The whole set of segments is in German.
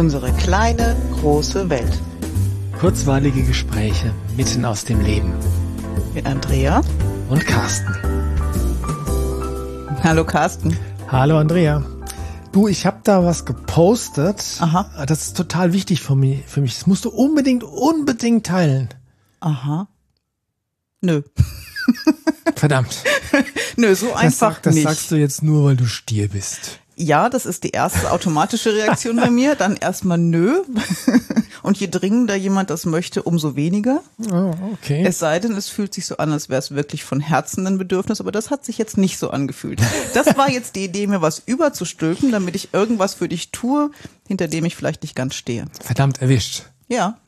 Unsere kleine, große Welt. Kurzweilige Gespräche mitten aus dem Leben. Mit Andrea und Carsten. Hallo Carsten. Hallo Andrea. Du, ich habe da was gepostet. Aha. Das ist total wichtig für mich. Für mich. Das musst du unbedingt, unbedingt teilen. Aha. Nö. Verdammt. Nö, so Das, einfach sag, das nicht. sagst du jetzt nur, weil du Stier bist. Ja, das ist die erste automatische Reaktion bei mir. Dann erstmal nö. Und je dringender jemand das möchte, umso weniger. Oh, okay. Es sei denn, es fühlt sich so an, als wäre es wirklich von Herzen ein Bedürfnis, aber das hat sich jetzt nicht so angefühlt. Das war jetzt die Idee, mir was überzustülpen, damit ich irgendwas für dich tue, hinter dem ich vielleicht nicht ganz stehe. Verdammt erwischt. Ja,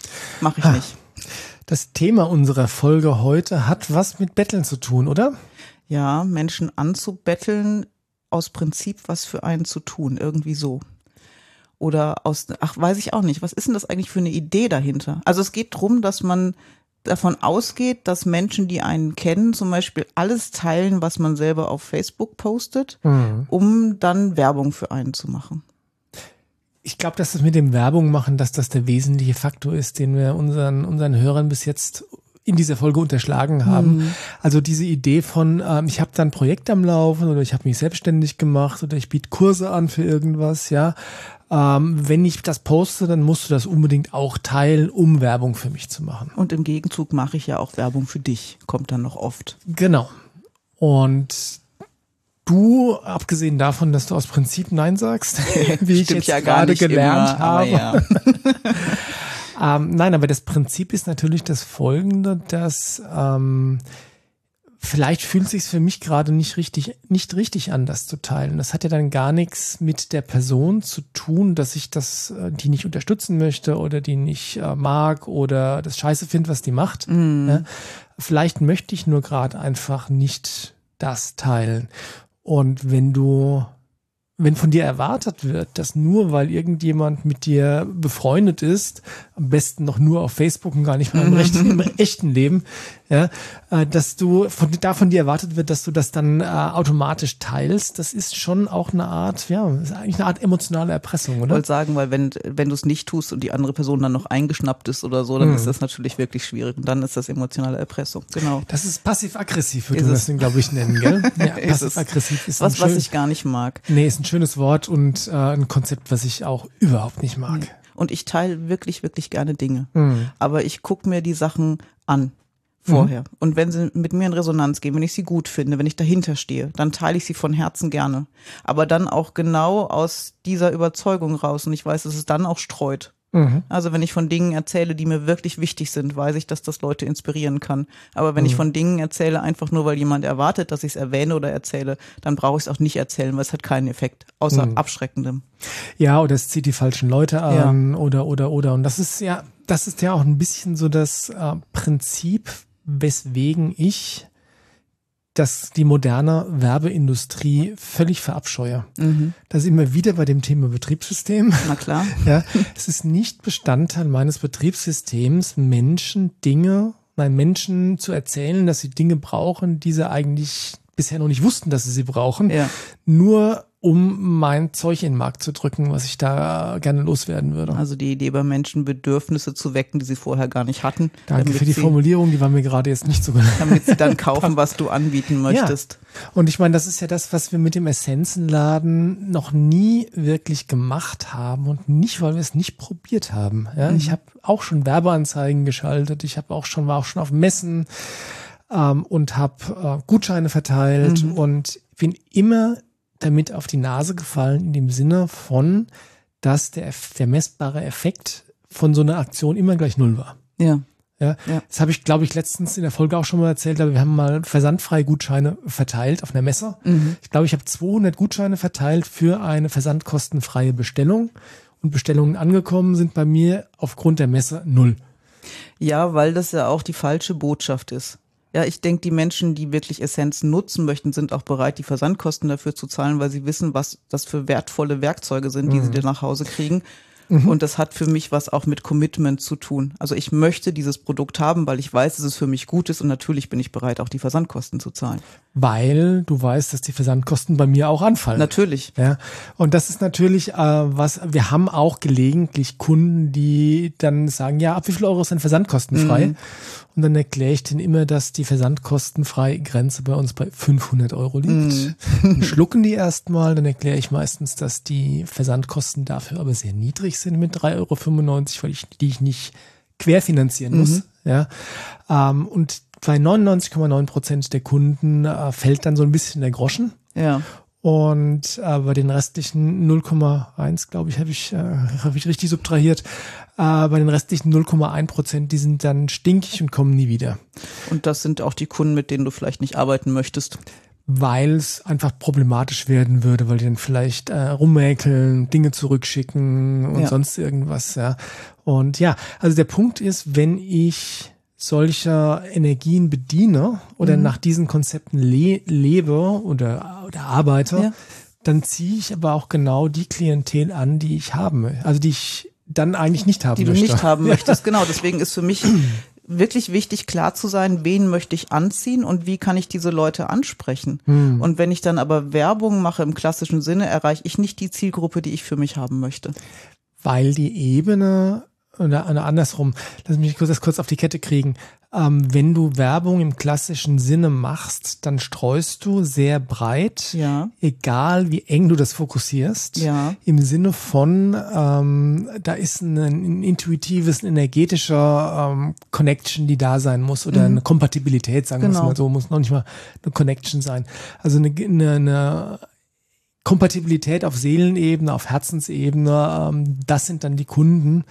mache ich nicht. Das Thema unserer Folge heute hat was mit Betteln zu tun, oder? Ja, Menschen anzubetteln, aus Prinzip was für einen zu tun, irgendwie so. Oder aus, ach, weiß ich auch nicht. Was ist denn das eigentlich für eine Idee dahinter? Also es geht drum, dass man davon ausgeht, dass Menschen, die einen kennen, zum Beispiel alles teilen, was man selber auf Facebook postet, um dann Werbung für einen zu machen. Ich glaube, dass das mit dem Werbung machen, dass das der wesentliche Faktor ist, den wir unseren, unseren Hörern bis jetzt in dieser Folge unterschlagen haben. Also diese Idee von, ähm, ich habe da ein Projekt am Laufen oder ich habe mich selbstständig gemacht oder ich biete Kurse an für irgendwas, ja. Ähm, wenn ich das poste, dann musst du das unbedingt auch teilen, um Werbung für mich zu machen. Und im Gegenzug mache ich ja auch Werbung für dich, kommt dann noch oft. Genau. Und du, abgesehen davon, dass du aus Prinzip Nein sagst, wie ich Stimmt jetzt ja gerade gelernt immer, habe. ja. Ähm, nein, aber das Prinzip ist natürlich das folgende, dass ähm, vielleicht fühlt sich für mich gerade nicht richtig, nicht richtig an, das zu teilen. Das hat ja dann gar nichts mit der Person zu tun, dass ich das, äh, die nicht unterstützen möchte oder die nicht äh, mag oder das Scheiße finde, was die macht. Ja? Vielleicht möchte ich nur gerade einfach nicht das teilen. Und wenn du wenn von dir erwartet wird, dass nur weil irgendjemand mit dir befreundet ist, am besten noch nur auf Facebook und gar nicht mal im, rechten, im echten Leben, ja, äh, dass du von, da von dir erwartet wird, dass du das dann äh, automatisch teilst, das ist schon auch eine Art, ja, ist eigentlich eine Art emotionale Erpressung, Ich oder? wollte sagen, weil wenn, wenn du es nicht tust und die andere Person dann noch eingeschnappt ist oder so, dann Hm. ist das natürlich wirklich schwierig. Und dann ist das emotionale Erpressung. Genau. Das ist passiv-aggressiv, würde Ist man das, glaube ich, nennen, gell? Ja, Ist es. passiv-aggressiv ist Was, ein was schön, ich gar nicht mag. Nee, ist ein schönes Wort und äh, ein Konzept, was ich auch überhaupt nicht mag. Und ich teile wirklich, wirklich gerne Dinge. Mhm. Aber ich gucke mir die Sachen an vorher. Und wenn sie mit mir in Resonanz gehen, wenn ich sie gut finde, wenn ich dahinter stehe, dann teile ich sie von Herzen gerne. Aber dann auch genau aus dieser Überzeugung raus. Und ich weiß, dass es dann auch streut. Mhm. Also wenn ich von Dingen erzähle, die mir wirklich wichtig sind, weiß ich, dass das Leute inspirieren kann. Aber wenn ich von Dingen erzähle, einfach nur weil jemand erwartet, dass ich es erwähne oder erzähle, dann brauche ich es auch nicht erzählen, weil es hat keinen Effekt, außer abschreckendem. Ja, oder es zieht die falschen Leute an oder oder oder und das ist ja das ist ja auch ein bisschen so das äh, Prinzip, weswegen ich dass die moderne Werbeindustrie völlig verabscheue. Das ist immer wieder bei dem Thema Betriebssystem. Na klar. Ja, es ist nicht Bestandteil meines Betriebssystems, Menschen Dinge, nein, Menschen zu erzählen, dass sie Dinge brauchen, die sie eigentlich bisher noch nicht wussten, dass sie sie brauchen, Ja. nur um mein Zeug in den Markt zu drücken, was ich da gerne loswerden würde. Also die Idee bei Menschen Bedürfnisse zu wecken, die sie vorher gar nicht hatten. Danke für die sie, Formulierung, die war mir gerade jetzt nicht so genau. Damit sie dann kaufen, was du anbieten möchtest. Und ich meine, das ist ja das, was wir mit dem Essenzenladen noch nie wirklich gemacht haben und nicht, weil wir es nicht probiert haben. Ja, ich habe auch schon Werbeanzeigen geschaltet, ich habe auch schon war auch schon auf Messen ähm, und habe äh, Gutscheine verteilt und bin immer damit auf die Nase gefallen in dem Sinne von, dass der, der messbare Effekt von so einer Aktion immer gleich null war. Ja. Ja, Ja. das habe ich, glaube ich, letztens in der Folge auch schon mal erzählt, aber wir haben mal versandfreie Gutscheine verteilt auf einer Messe. Ich glaube, ich habe 200 Gutscheine verteilt für eine versandkostenfreie Bestellung und Bestellungen angekommen sind bei mir aufgrund der Messe null. Ja, weil das ja auch die falsche Botschaft ist. Ja, ich denke, die Menschen, die wirklich Essenz nutzen möchten, sind auch bereit, die Versandkosten dafür zu zahlen, weil sie wissen, was das für wertvolle Werkzeuge sind, die sie dir nach Hause kriegen. Mhm. Und das hat für mich was auch mit Commitment zu tun. Also ich möchte dieses Produkt haben, weil ich weiß, dass es für mich gut ist und natürlich bin ich bereit, auch die Versandkosten zu zahlen. Weil du weißt, dass die Versandkosten bei mir auch anfallen. Natürlich. Ja. Und das ist natürlich äh, was, wir haben auch gelegentlich Kunden, die dann sagen, ja, ab wie viel Euro sind versandkostenfrei? Mhm. Und dann erkläre ich denen immer, dass die versandkostenfreie Grenze bei uns bei 500 Euro liegt. Mm. schlucken die erstmal, dann erkläre ich meistens, dass die Versandkosten dafür aber sehr niedrig sind mit 3,95 Euro, weil ich die ich nicht querfinanzieren muss. Mhm. Ja. Ähm, und bei 99,9 Prozent der Kunden äh, fällt dann so ein bisschen der Groschen. Ja. Und bei den restlichen 0,1, glaube ich, habe ich, äh, hab ich richtig subtrahiert. Äh, bei den restlichen 0,1 Prozent, die sind dann stinkig und kommen nie wieder. Und das sind auch die Kunden, mit denen du vielleicht nicht arbeiten möchtest. Weil es einfach problematisch werden würde, weil die dann vielleicht äh, rummäkeln, Dinge zurückschicken und ja. sonst irgendwas, ja. Und ja, also der Punkt ist, wenn ich solcher Energien bediene oder mhm. nach diesen Konzepten le lebe oder, oder arbeite, ja. dann ziehe ich aber auch genau die Klientel an, die ich haben will. Also die ich dann eigentlich nicht haben die möchte. Die du nicht haben möchtest, genau. Deswegen ist für mich wirklich wichtig, klar zu sein, wen möchte ich anziehen und wie kann ich diese Leute ansprechen. Mhm. Und wenn ich dann aber Werbung mache im klassischen Sinne, erreiche ich nicht die Zielgruppe, die ich für mich haben möchte. Weil die Ebene oder, oder andersrum, lass mich das kurz auf die Kette kriegen. Ähm, wenn du Werbung im klassischen Sinne machst, dann streust du sehr breit, ja. egal wie eng du das fokussierst. Ja. Im Sinne von, ähm, da ist ein, ein intuitives, ein energetischer ähm, Connection, die da sein muss oder mhm. eine Kompatibilität, sagen genau. wir mal so, muss noch nicht mal eine Connection sein. Also eine, eine, eine Kompatibilität auf Seelenebene, auf Herzensebene, ähm, das sind dann die Kunden,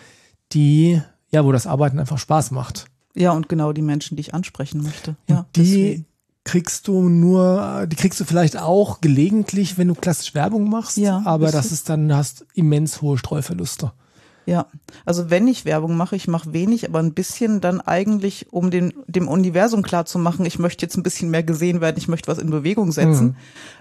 die, ja, wo das Arbeiten einfach Spaß macht. Ja, und genau die Menschen, die ich ansprechen möchte. Ja, die deswegen. kriegst du nur, die kriegst du vielleicht auch gelegentlich, wenn du klassisch Werbung machst. Ja, aber das ist dann, hast immens hohe Streuverluste. Ja, also wenn ich Werbung mache, ich mache wenig, aber ein bisschen dann eigentlich, um den, dem Universum klar zu machen, ich möchte jetzt ein bisschen mehr gesehen werden, ich möchte was in Bewegung setzen. Mhm.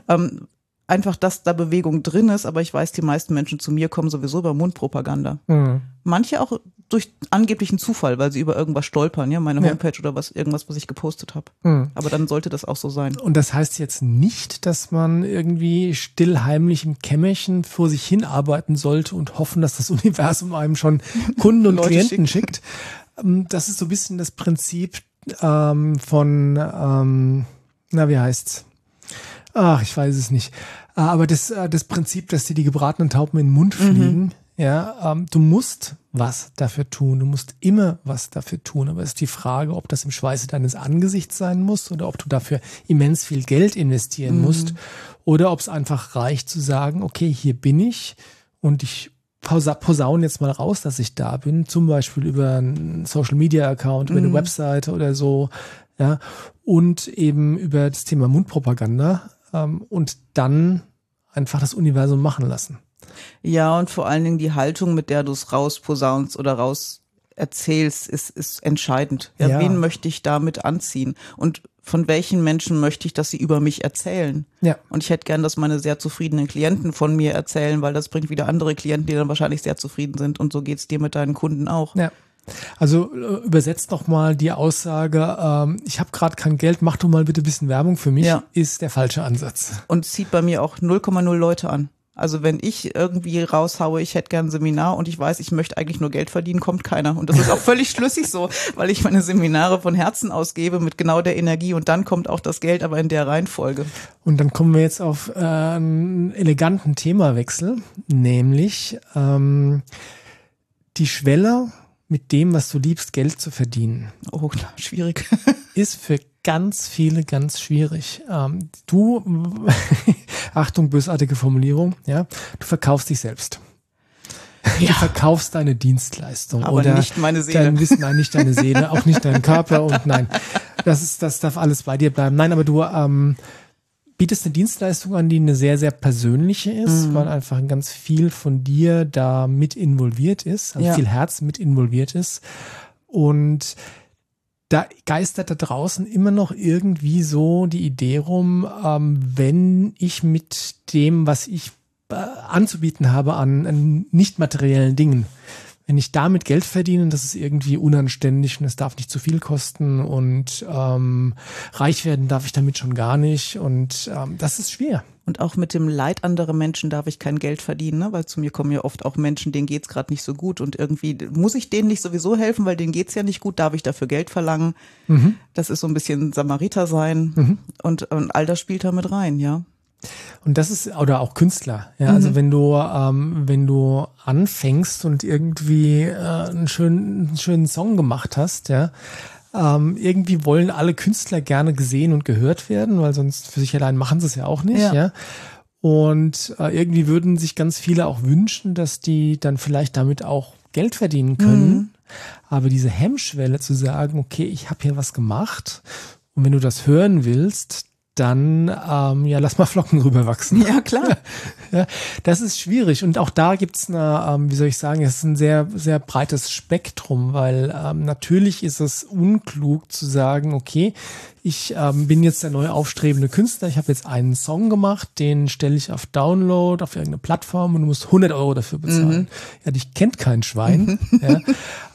Ähm, einfach, dass da Bewegung drin ist, aber ich weiß, die meisten Menschen zu mir kommen sowieso über Mundpropaganda. Mhm. Manche auch durch angeblichen Zufall, weil sie über irgendwas stolpern, ja, meine Homepage ja. oder was, irgendwas, was ich gepostet habe. Mhm. Aber dann sollte das auch so sein. Und das heißt jetzt nicht, dass man irgendwie still heimlich im Kämmerchen vor sich hinarbeiten sollte und hoffen, dass das Universum einem schon Kunden und Klienten schickt. schickt. Ähm, das ist so ein bisschen das Prinzip ähm, von, ähm, na, wie heißt's? Ach, ich weiß es nicht. Ah, aber das, äh, das Prinzip, dass dir die gebratenen Tauben in den Mund mhm. fliegen, mhm. ja, ähm, du musst was dafür tun. Du musst immer was dafür tun. Aber es ist die Frage, ob das im Schweiße deines Angesichts sein muss oder ob du dafür immens viel Geld investieren mhm. musst oder ob es einfach reicht zu sagen, okay, hier bin ich und ich posaune jetzt mal raus, dass ich da bin, zum Beispiel über einen Social Media Account, über mhm. eine Webseite oder so, ja, und eben über das Thema Mundpropaganda ähm, und dann einfach das Universum machen lassen. Ja, und vor allen Dingen die Haltung, mit der du es rausposaunst oder raus erzählst, ist, ist entscheidend. Ja, ja. Wen möchte ich damit anziehen? Und von welchen Menschen möchte ich, dass sie über mich erzählen? Ja. Und ich hätte gern, dass meine sehr zufriedenen Klienten von mir erzählen, weil das bringt wieder andere Klienten, die dann wahrscheinlich sehr zufrieden sind. Und so geht's dir mit deinen Kunden auch. Ja. Also äh, übersetzt noch mal die Aussage, ähm, ich habe gerade kein Geld, mach du mal bitte ein bisschen Werbung für mich, ja. ist der falsche Ansatz. Und zieht bei mir auch 0,0 Leute an. Also wenn ich irgendwie raushaue, ich hätte gern ein Seminar und ich weiß, ich möchte eigentlich nur Geld verdienen, kommt keiner. Und das ist auch völlig schlüssig so, weil ich meine Seminare von Herzen ausgebe mit genau der Energie und dann kommt auch das Geld, aber in der Reihenfolge. Und dann kommen wir jetzt auf äh, einen eleganten Themawechsel, nämlich ähm, die Schwelle mit dem, was du liebst, Geld zu verdienen. Oh, klar, schwierig. ist für ganz viele ganz schwierig. Ähm, du, Achtung, bösartige Formulierung, ja, du verkaufst dich selbst. Ja. Du verkaufst deine Dienstleistung Aber oder nicht meine Seele. Dein Wissen, nein, nicht deine Seele, auch nicht deinen Körper und nein, das ist, das darf alles bei dir bleiben. Nein, aber du ähm, bietest eine Dienstleistung an, die eine sehr, sehr persönliche ist, mhm. weil einfach ganz viel von dir da mit involviert ist, also ja. viel Herz mit involviert ist. Und da geistert da draußen immer noch irgendwie so die Idee rum, ähm, wenn ich mit dem, was ich äh, anzubieten habe an, an nicht materiellen Dingen wenn ich damit Geld verdiene, das ist irgendwie unanständig und es darf nicht zu viel kosten und ähm, reich werden darf ich damit schon gar nicht und ähm, das ist schwer. Und auch mit dem Leid anderer Menschen darf ich kein Geld verdienen, ne? weil zu mir kommen ja oft auch Menschen, denen geht's gerade nicht so gut und irgendwie muss ich denen nicht sowieso helfen, weil denen geht's ja nicht gut, darf ich dafür Geld verlangen. Mhm. Das ist so ein bisschen Samariter sein mhm. und, und all das spielt da mit rein, ja. Und das ist, oder auch Künstler, ja. Also mhm. Also wenn du, ähm, wenn du anfängst und irgendwie äh, einen, schönen, einen schönen Song gemacht hast, ja, ähm, irgendwie wollen alle Künstler gerne gesehen und gehört werden, weil sonst für sich allein machen sie es ja auch nicht, ja. ja? Und äh, irgendwie würden sich ganz viele auch wünschen, dass die dann vielleicht damit auch Geld verdienen können. Mhm. Aber diese Hemmschwelle zu sagen, okay, ich habe hier was gemacht und wenn du das hören willst, dann ähm, ja, lass mal Flocken rüberwachsen. Ja, klar. ja, das ist schwierig. Und auch da gibt's eine, ähm, wie soll ich sagen, es ist ein sehr, sehr breites Spektrum, weil ähm, natürlich ist es unklug zu sagen, okay, ich ähm, bin jetzt der neue aufstrebende Künstler, ich habe jetzt einen Song gemacht, den stelle ich auf Download auf irgendeine Plattform und du musst 100 Euro dafür bezahlen. Mhm. Ja, dich kennt kein Schwein. Mhm.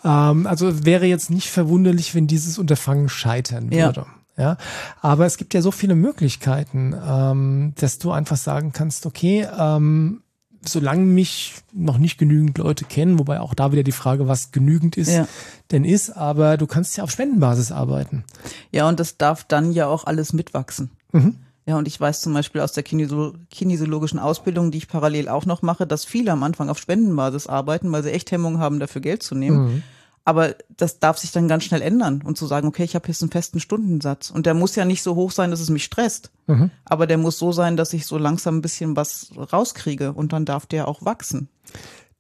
Ja. Ähm, also wäre jetzt nicht verwunderlich, wenn dieses Unterfangen scheitern würde. Ja. Ja, aber es gibt ja so viele Möglichkeiten, ähm, dass du einfach sagen kannst, okay, ähm, solange mich noch nicht genügend Leute kennen, wobei auch da wieder die Frage, was genügend ist, ja. denn ist, aber du kannst ja auf Spendenbasis arbeiten. Ja, und das darf dann ja auch alles mitwachsen. Mhm. Ja, und ich weiß zum Beispiel aus der kinesiologischen Ausbildung, die ich parallel auch noch mache, dass viele am Anfang auf Spendenbasis arbeiten, weil sie echt Hemmungen haben, dafür Geld zu nehmen. Mhm. Aber das darf sich dann ganz schnell ändern und zu sagen, okay, ich habe jetzt einen festen Stundensatz. Und der muss ja nicht so hoch sein, dass es mich stresst. Mhm. Aber der muss so sein, dass ich so langsam ein bisschen was rauskriege und dann darf der auch wachsen.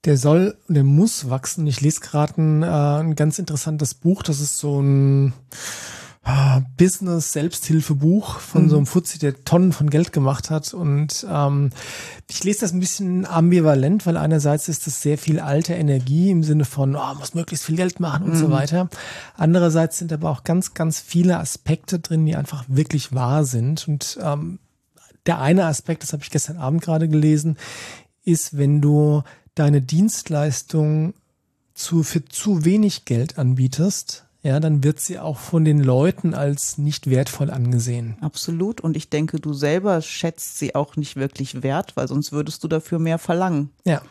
Der soll, der muss wachsen. Ich lese gerade ein, äh, ein ganz interessantes Buch. Das ist so ein Business-Selbsthilfebuch von mhm. so einem Fuzzi, der Tonnen von Geld gemacht hat. Und ähm, ich lese das ein bisschen ambivalent, weil einerseits ist das sehr viel alte Energie im Sinne von, oh, muss möglichst viel Geld machen und mhm. so weiter. Andererseits sind aber auch ganz, ganz viele Aspekte drin, die einfach wirklich wahr sind. Und ähm, der eine Aspekt, das habe ich gestern Abend gerade gelesen, ist, wenn du deine Dienstleistung zu, für zu wenig Geld anbietest, ja, dann wird sie auch von den Leuten als nicht wertvoll angesehen. Absolut. Und ich denke, du selber schätzt sie auch nicht wirklich wert, weil sonst würdest du dafür mehr verlangen. Ja.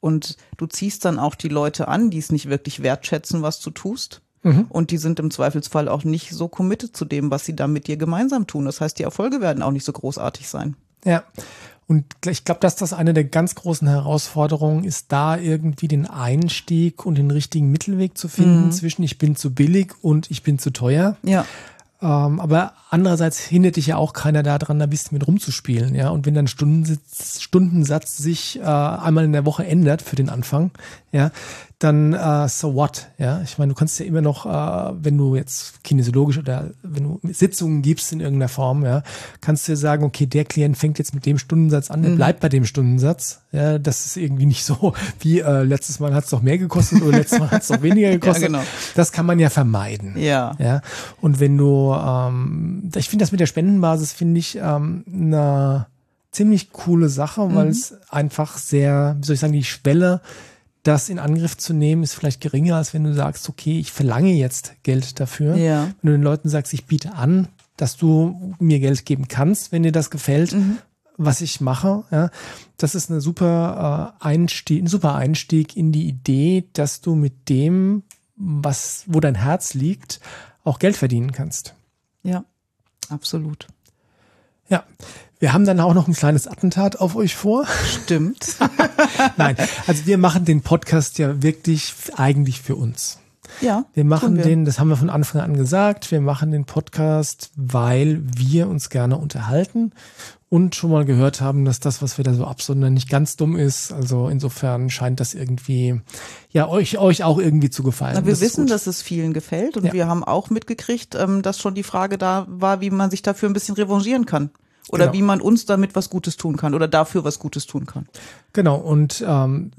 Und du ziehst dann auch die Leute an, die es nicht wirklich wertschätzen, was du tust. Mhm. Und die sind im Zweifelsfall auch nicht so committed zu dem, was sie da mit dir gemeinsam tun. Das heißt, die Erfolge werden auch nicht so großartig sein. Ja. Und ich glaube, dass das eine der ganz großen Herausforderungen ist, da irgendwie den Einstieg und den richtigen Mittelweg zu finden mhm. zwischen ich bin zu billig und ich bin zu teuer. Ja. Ähm, aber andererseits hindert dich ja auch keiner daran, da ein bisschen mit rumzuspielen, ja. Und wenn dein Stundensatz, Stundensatz sich äh, einmal in der Woche ändert für den Anfang, ja, dann äh, so what, ja. Ich meine, du kannst ja immer noch, äh, wenn du jetzt kinesiologisch oder wenn du Sitzungen gibst in irgendeiner Form, ja, kannst du ja sagen, okay, der Klient fängt jetzt mit dem Stundensatz an, der mhm. bleibt bei dem Stundensatz. Ja, das ist irgendwie nicht so wie äh, letztes Mal hat es doch mehr gekostet oder letztes Mal hat es doch weniger gekostet. ja, genau. Das kann man ja vermeiden. Ja. Ja. Und wenn du, ähm, ich finde das mit der Spendenbasis finde ich ähm, eine ziemlich coole Sache, weil mhm. es einfach sehr, wie soll ich sagen, die Schwelle das in Angriff zu nehmen, ist vielleicht geringer, als wenn du sagst, okay, ich verlange jetzt Geld dafür. Ja. Wenn du den Leuten sagst, ich biete an, dass du mir Geld geben kannst, wenn dir das gefällt, mhm. was ich mache, ja, das ist eine super äh, Einstieg, ein super Einstieg in die Idee, dass du mit dem, was, wo dein Herz liegt, auch Geld verdienen kannst. Ja, absolut. Ja, wir haben dann auch noch ein kleines Attentat auf euch vor. Stimmt. Nein, also wir machen den Podcast ja wirklich eigentlich für uns. Ja. Wir machen wir. den, das haben wir von Anfang an gesagt, wir machen den Podcast, weil wir uns gerne unterhalten und schon mal gehört haben, dass das, was wir da so absondern, nicht ganz dumm ist. Also insofern scheint das irgendwie, ja, euch, euch auch irgendwie zu gefallen. Na, wir das wissen, dass es vielen gefällt und ja. wir haben auch mitgekriegt, ähm, dass schon die Frage da war, wie man sich dafür ein bisschen revanchieren kann. Oder genau. wie man uns damit was Gutes tun kann oder dafür was Gutes tun kann. Genau, und ähm,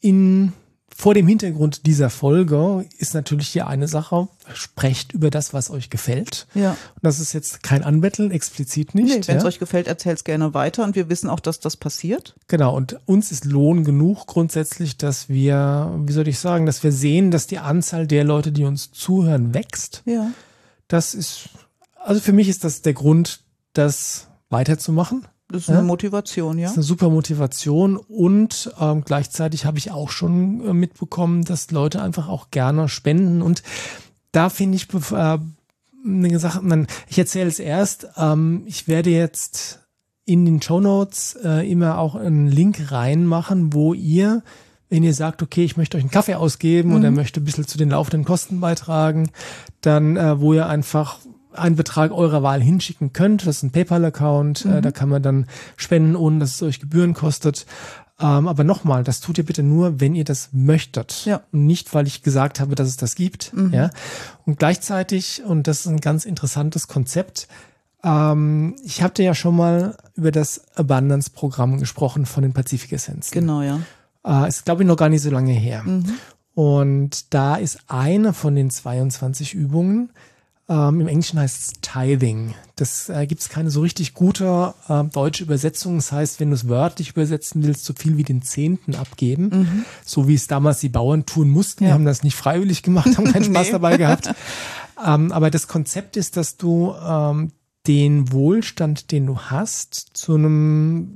in vor dem Hintergrund dieser Folge ist natürlich hier eine Sache, sprecht über das, was euch gefällt. Ja. Und das ist jetzt kein Anbetteln, explizit nicht. Nee, wenn es ja? euch gefällt, erzählt es gerne weiter und wir wissen auch, dass das passiert. Genau, und uns ist Lohn genug grundsätzlich, dass wir, wie soll ich sagen, dass wir sehen, dass die Anzahl der Leute, die uns zuhören, wächst. Ja. Das ist, also für mich ist das der Grund, das weiterzumachen. Das ist Ja. eine Motivation, ja. Das ist eine super Motivation und ähm, gleichzeitig habe ich auch schon äh, mitbekommen, dass Leute einfach auch gerne spenden und da finde ich äh, eine Sache, man, ich erzähle es erst, ähm, ich werde jetzt in den Show Notes äh, immer auch einen Link reinmachen, wo ihr wenn ihr sagt, okay, ich möchte euch einen Kaffee ausgeben oder möchte ein bisschen zu den laufenden Kosten beitragen, dann, äh, wo ihr einfach einen Betrag eurer Wahl hinschicken könnt. Das ist ein PayPal-Account, äh, da kann man dann spenden, ohne dass es euch Gebühren kostet. Ähm, aber nochmal, das tut ihr bitte nur, wenn ihr das möchtet. Ja. Und nicht, weil ich gesagt habe, dass es das gibt. Ja. Und gleichzeitig, und das ist ein ganz interessantes Konzept, ähm, ich habe dir ja schon mal über das Abundance-Programm gesprochen von den Pazifik-Essenzen. Genau, ja. Äh, ist, glaube ich, noch gar nicht so lange her. Und da ist eine von den 22 Übungen, ähm, im Englischen heißt es Tithing. Das äh, gibt es keine so richtig gute äh, deutsche Übersetzung. Das heißt, wenn du es wörtlich übersetzen willst, so viel wie den Zehnten abgeben. So wie es damals die Bauern tun mussten. Die Ja. haben das nicht freiwillig gemacht, haben keinen Spaß Nee. dabei gehabt. Ähm, aber das Konzept ist, dass du ähm, den Wohlstand, den du hast, zu einem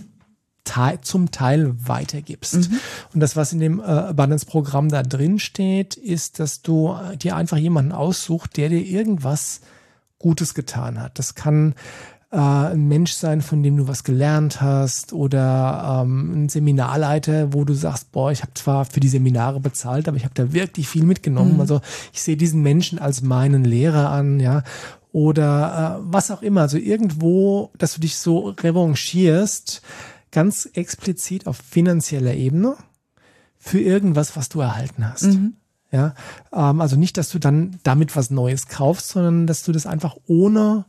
Teil, zum Teil weitergibst. Und das, was in dem äh, Abundance-Programm da drin steht, ist, dass du äh, dir einfach jemanden aussucht, der dir irgendwas Gutes getan hat. Das kann äh, ein Mensch sein, von dem du was gelernt hast oder ähm, ein Seminarleiter, wo du sagst, boah, ich habe zwar für die Seminare bezahlt, aber ich habe da wirklich viel mitgenommen. Also ich sehe diesen Menschen als meinen Lehrer an, ja. Oder äh, was auch immer. Also irgendwo, dass du dich so revanchierst, ganz explizit auf finanzieller Ebene für irgendwas, was du erhalten hast. Ja, ähm, also nicht, dass du dann damit was Neues kaufst, sondern dass du das einfach ohne,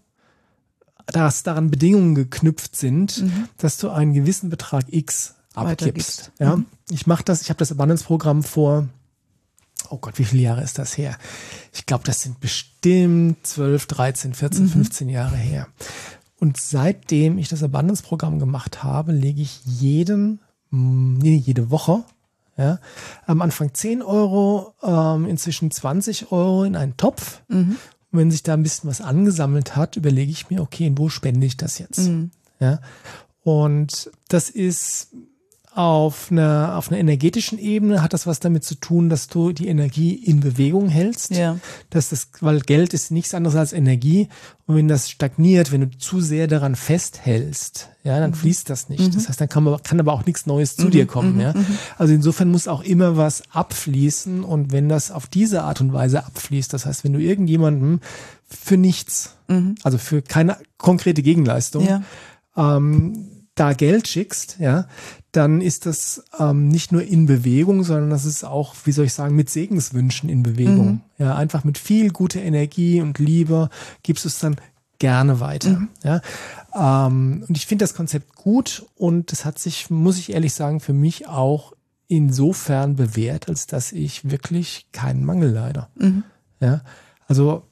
dass daran Bedingungen geknüpft sind, dass du einen gewissen Betrag X abgibst. Ja, ich mache das, ich habe das Abundance-Programm vor, oh Gott, wie viele Jahre ist das her? Ich glaube, das sind bestimmt 12, 13, 14, 15 Jahre her. Und seitdem ich das Abundance-Programm gemacht habe, lege ich jeden, mm, nee, jede Woche, ja, am Anfang 10 Euro, ähm, inzwischen 20 Euro in einen Topf. Und wenn sich da ein bisschen was angesammelt hat, überlege ich mir, okay, in wo spende ich das jetzt? Ja. Und das ist auf einer, auf einer energetischen Ebene hat das was damit zu tun, dass du die Energie in Bewegung hältst. Ja. Dass das, weil Geld ist nichts anderes als Energie. Und wenn das stagniert, wenn du zu sehr daran festhältst, ja, dann fließt das nicht. Das heißt, dann kann, man, kann aber auch nichts Neues zu dir kommen, ja. Also insofern muss auch immer was abfließen. Und wenn das auf diese Art und Weise abfließt, das heißt, wenn du irgendjemandem für nichts, also für keine konkrete Gegenleistung, Ja. ähm, da Geld schickst, ja, dann ist das ähm, nicht nur in Bewegung, sondern das ist auch, wie soll ich sagen, mit Segenswünschen in Bewegung. Ja, einfach mit viel guter Energie und Liebe gibst du es dann gerne weiter. Ja, ähm, und ich finde das Konzept gut und es hat sich, muss ich ehrlich sagen, für mich auch insofern bewährt, als dass ich wirklich keinen Mangel leide. Ja, also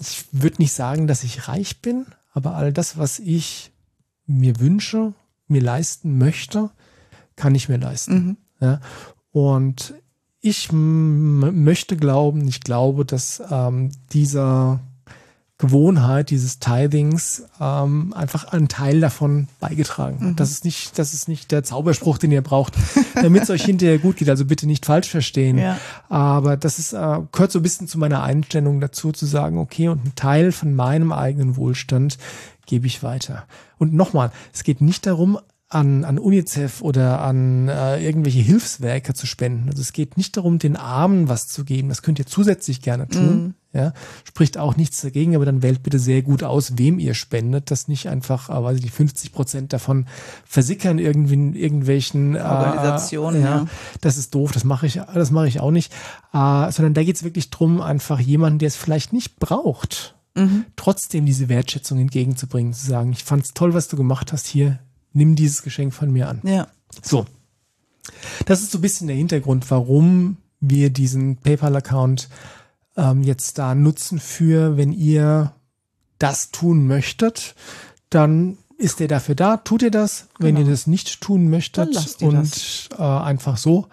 ich würde nicht sagen, dass ich reich bin, aber all das, was ich mir wünsche, mir leisten möchte, kann ich mir leisten. Ja? Und ich möchte glauben, ich glaube, dass ähm, dieser Gewohnheit dieses Tithings ähm, einfach einen Teil davon beigetragen hat. Das ist nicht, das ist nicht der Zauberspruch, den ihr braucht, damit es euch hinterher gut geht. Also bitte nicht falsch verstehen. Ja. Aber das ist, äh, gehört so ein bisschen zu meiner Einstellung dazu, zu sagen, okay, und ein Teil von meinem eigenen Wohlstand gebe ich weiter. Und nochmal, es geht nicht darum, an, an UNICEF oder an äh, irgendwelche Hilfswerke zu spenden. Also es geht nicht darum, den Armen was zu geben. Das könnt ihr zusätzlich gerne tun. Ja, spricht auch nichts dagegen, aber dann wählt bitte sehr gut aus, wem ihr spendet, dass nicht einfach, äh, weiß ich nicht, 50 Prozent davon versickern irgendwie in irgendwelchen äh, Organisationen, ja, ja. das ist doof, das mache ich, das mache ich auch nicht. Äh, sondern da geht es wirklich drum, einfach jemanden, der es vielleicht nicht braucht, trotzdem diese Wertschätzung entgegenzubringen, zu sagen, ich fand's toll, was du gemacht hast, hier, nimm dieses Geschenk von mir an. Ja. So. Das ist so ein bisschen der Hintergrund, warum wir diesen PayPal-Account ähm, jetzt da nutzen für, wenn ihr das tun möchtet, dann ist der dafür da, tut ihr das. Wenn Genau. ihr das nicht tun möchtet und äh, einfach so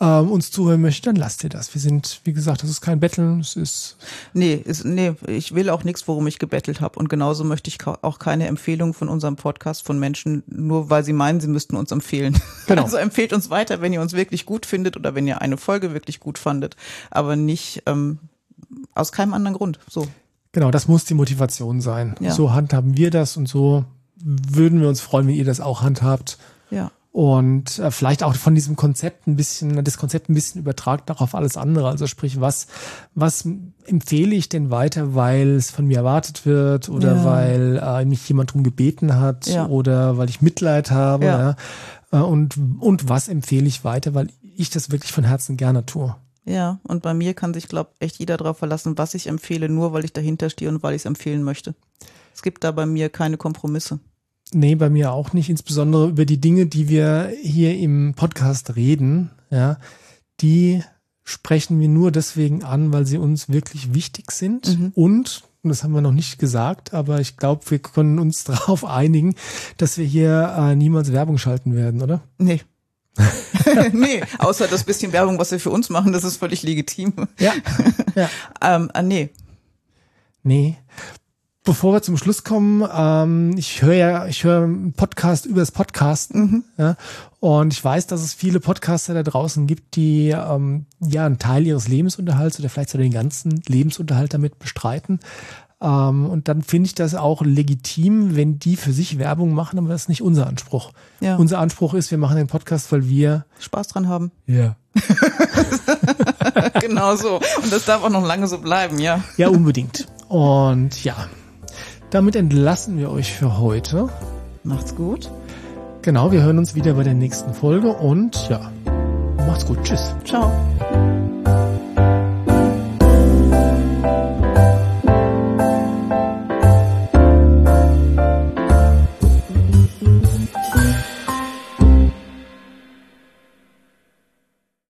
ähm, uns zuhören möchtet, dann lasst ihr das. Wir sind, wie gesagt, das ist kein Betteln, es ist Nee, ist, nee, ich will auch nichts, worum ich gebettelt habe. Und genauso möchte ich auch keine Empfehlung von unserem Podcast von Menschen, nur weil sie meinen, sie müssten uns empfehlen. Genau. Also empfehlt uns weiter, wenn ihr uns wirklich gut findet oder wenn ihr eine Folge wirklich gut fandet, aber nicht ähm, aus keinem anderen Grund. So. Genau, das muss die Motivation sein. Ja. So handhaben wir das und so würden wir uns freuen, wenn ihr das auch handhabt. Ja. Und äh, vielleicht auch von diesem Konzept ein bisschen, das Konzept ein bisschen übertragt auch auf alles andere. Also sprich, was, was empfehle ich denn weiter, weil es von mir erwartet wird oder Ja. weil äh, mich jemand drum gebeten hat Ja. oder weil ich Mitleid habe. Ja. Ja. Äh, Und, und was empfehle ich weiter, weil ich das wirklich von Herzen gerne tue. Ja, und bei mir kann sich, glaube echt jeder darauf verlassen, was ich empfehle, nur weil ich dahinter stehe und weil ich es empfehlen möchte. Es gibt da bei mir keine Kompromisse. Nee, bei mir auch nicht, insbesondere über die Dinge, die wir hier im Podcast reden, ja, die sprechen wir nur deswegen an, weil sie uns wirklich wichtig sind Mhm. und, und das haben wir noch nicht gesagt, aber ich glaube, wir können uns darauf einigen, dass wir hier äh, niemals Werbung schalten werden, oder? Nee. nee, außer das bisschen Werbung, was wir für uns machen, das ist völlig legitim. Ja. ja. Ähm, ah, nee. Nee. Bevor wir zum Schluss kommen, ähm, ich höre ja, ich höre einen Podcast über das Podcasten. Ja, und ich weiß, dass es viele Podcaster da draußen gibt, die ähm, ja einen Teil ihres Lebensunterhalts oder vielleicht sogar den ganzen Lebensunterhalt damit bestreiten. Ähm, und dann finde ich das auch legitim, wenn die für sich Werbung machen, aber das ist nicht unser Anspruch. Ja. Unser Anspruch ist, wir machen den Podcast, weil wir Spaß dran haben. ja genau so. Und das darf auch noch lange so bleiben, ja. ja unbedingt. Und ja, damit entlassen wir euch für heute. Macht's gut. Genau, wir hören uns wieder bei der nächsten Folge und ja, macht's gut. Tschüss. Ciao.